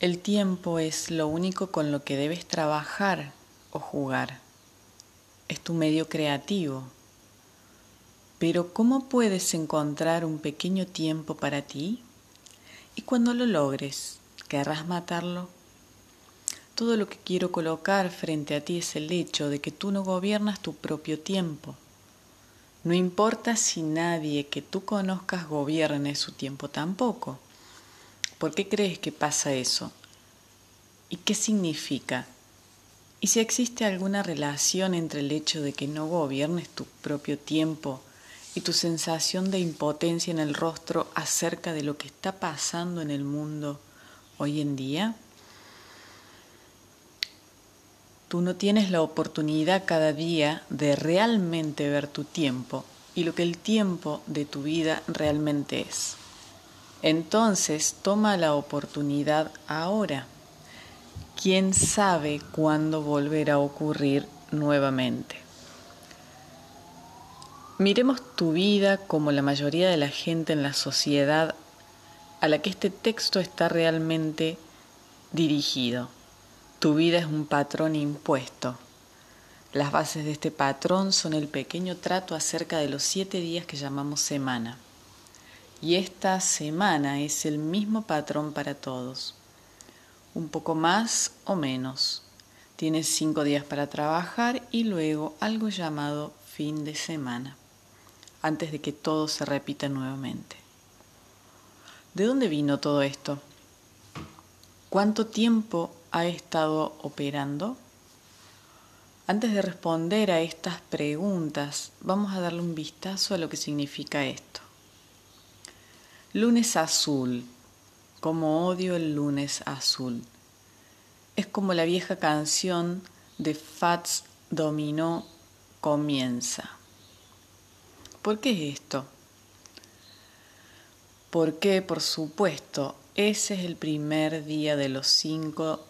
El tiempo es lo único con lo que debes trabajar o jugar. Es tu medio creativo. Pero ¿cómo puedes encontrar un pequeño tiempo para ti? Y cuando lo logres, ¿querrás matarlo? Todo lo que quiero colocar frente a ti es el hecho de que tú no gobiernas tu propio tiempo. No importa si nadie que tú conozcas gobierne su tiempo tampoco. ¿Por qué crees que pasa eso? ¿Y qué significa? ¿Y si existe alguna relación entre el hecho de que no gobiernes tu propio tiempo y tu sensación de impotencia en el rostro acerca de lo que está pasando en el mundo hoy en día? Tú no tienes la oportunidad cada día de realmente ver tu tiempo y lo que el tiempo de tu vida realmente es. Entonces toma la oportunidad ahora. ¿Quién sabe cuándo volverá a ocurrir nuevamente? Miremos tu vida como la mayoría de la gente en la sociedad a la que este texto está realmente dirigido. Tu vida es un patrón impuesto. Las bases de este patrón son el pequeño trato acerca de los siete días que llamamos semana. Y esta semana es el mismo patrón para todos. Un poco más o menos. Tienes cinco días para trabajar y luego algo llamado fin de semana, antes de que todo se repita nuevamente. ¿De dónde vino todo esto? ¿Cuánto tiempo ha estado operando? Antes de responder a estas preguntas, vamos a darle un vistazo a lo que significa esto. Lunes azul. Como odio el lunes azul. Es como la vieja canción de Fats Dominó comienza. ¿Por qué esto? Porque, por supuesto, ese es el primer día de los cinco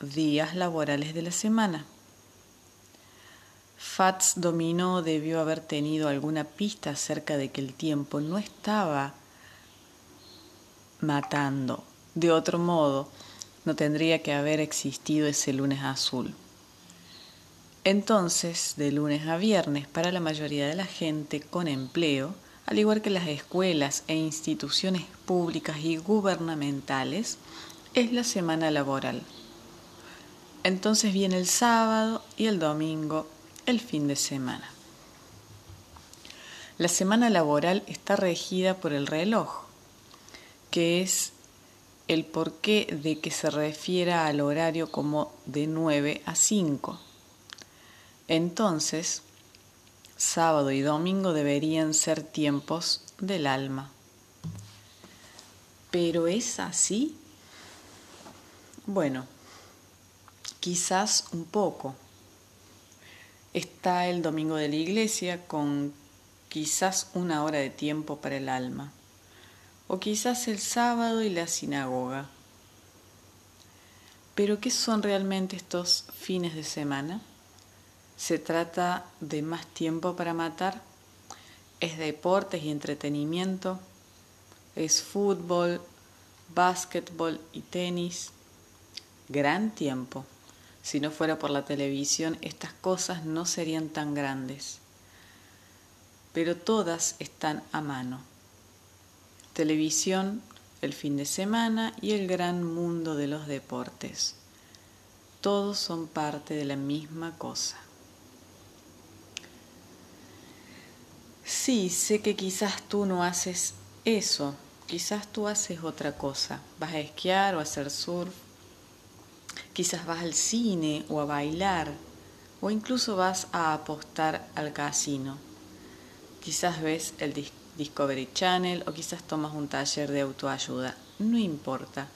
días laborales de la semana. Fats Dominó debió haber tenido alguna pista acerca de que el tiempo no estaba matando. De otro modo, no tendría que haber existido ese lunes azul. Entonces, de lunes a viernes, para la mayoría de la gente con empleo, al igual que las escuelas e instituciones públicas y gubernamentales, es la semana laboral. Entonces viene el sábado y el domingo, el fin de semana. La semana laboral está regida por el reloj, que es el porqué de que se refiera al horario como de 9 a 5. Entonces, sábado y domingo deberían ser tiempos del alma. ¿Pero es así? Bueno, quizás un poco. Está el domingo de la iglesia con quizás una hora de tiempo para el alma o quizás el sábado y la sinagoga. Pero ¿qué son realmente estos fines de semana? ¿Se trata de más tiempo para matar? ¿Es deportes y entretenimiento? ¿Es fútbol, básquetbol y tenis? Gran tiempo. Si no fuera por la televisión, estas cosas no serían tan grandes. Pero todas están a mano televisión, el fin de semana y el gran mundo de los deportes. Todos son parte de la misma cosa. Sí, sé que quizás tú no haces eso, quizás tú haces otra cosa. Vas a esquiar o a hacer surf, quizás vas al cine o a bailar, o incluso vas a apostar al casino. Quizás ves el disco Discovery Channel o quizás tomas un taller de autoayuda. No importa,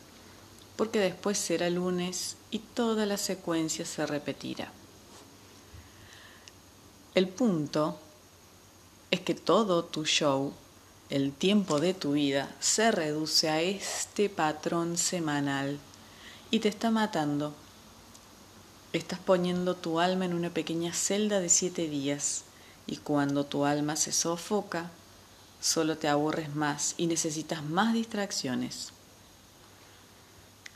porque después será lunes y toda la secuencia se repetirá. El punto es que todo tu show, el tiempo de tu vida, se reduce a este patrón semanal y te está matando. Estás poniendo tu alma en una pequeña celda de siete días y cuando tu alma se sofoca, solo te aburres más y necesitas más distracciones.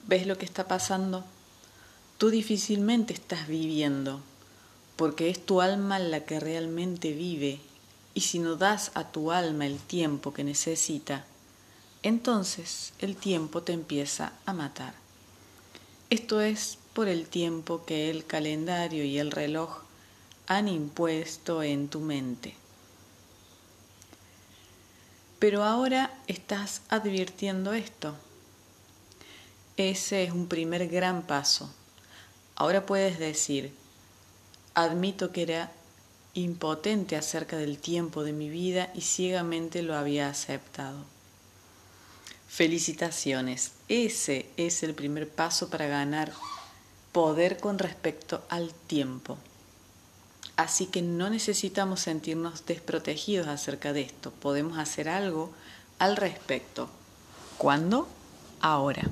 ¿Ves lo que está pasando? Tú difícilmente estás viviendo, porque es tu alma la que realmente vive, y si no das a tu alma el tiempo que necesita, entonces el tiempo te empieza a matar. Esto es por el tiempo que el calendario y el reloj han impuesto en tu mente. Pero ahora estás advirtiendo esto. Ese es un primer gran paso. Ahora puedes decir, admito que era impotente acerca del tiempo de mi vida y ciegamente lo había aceptado. Felicitaciones, ese es el primer paso para ganar poder con respecto al tiempo. Así que no necesitamos sentirnos desprotegidos acerca de esto, podemos hacer algo al respecto. ¿Cuándo? Ahora.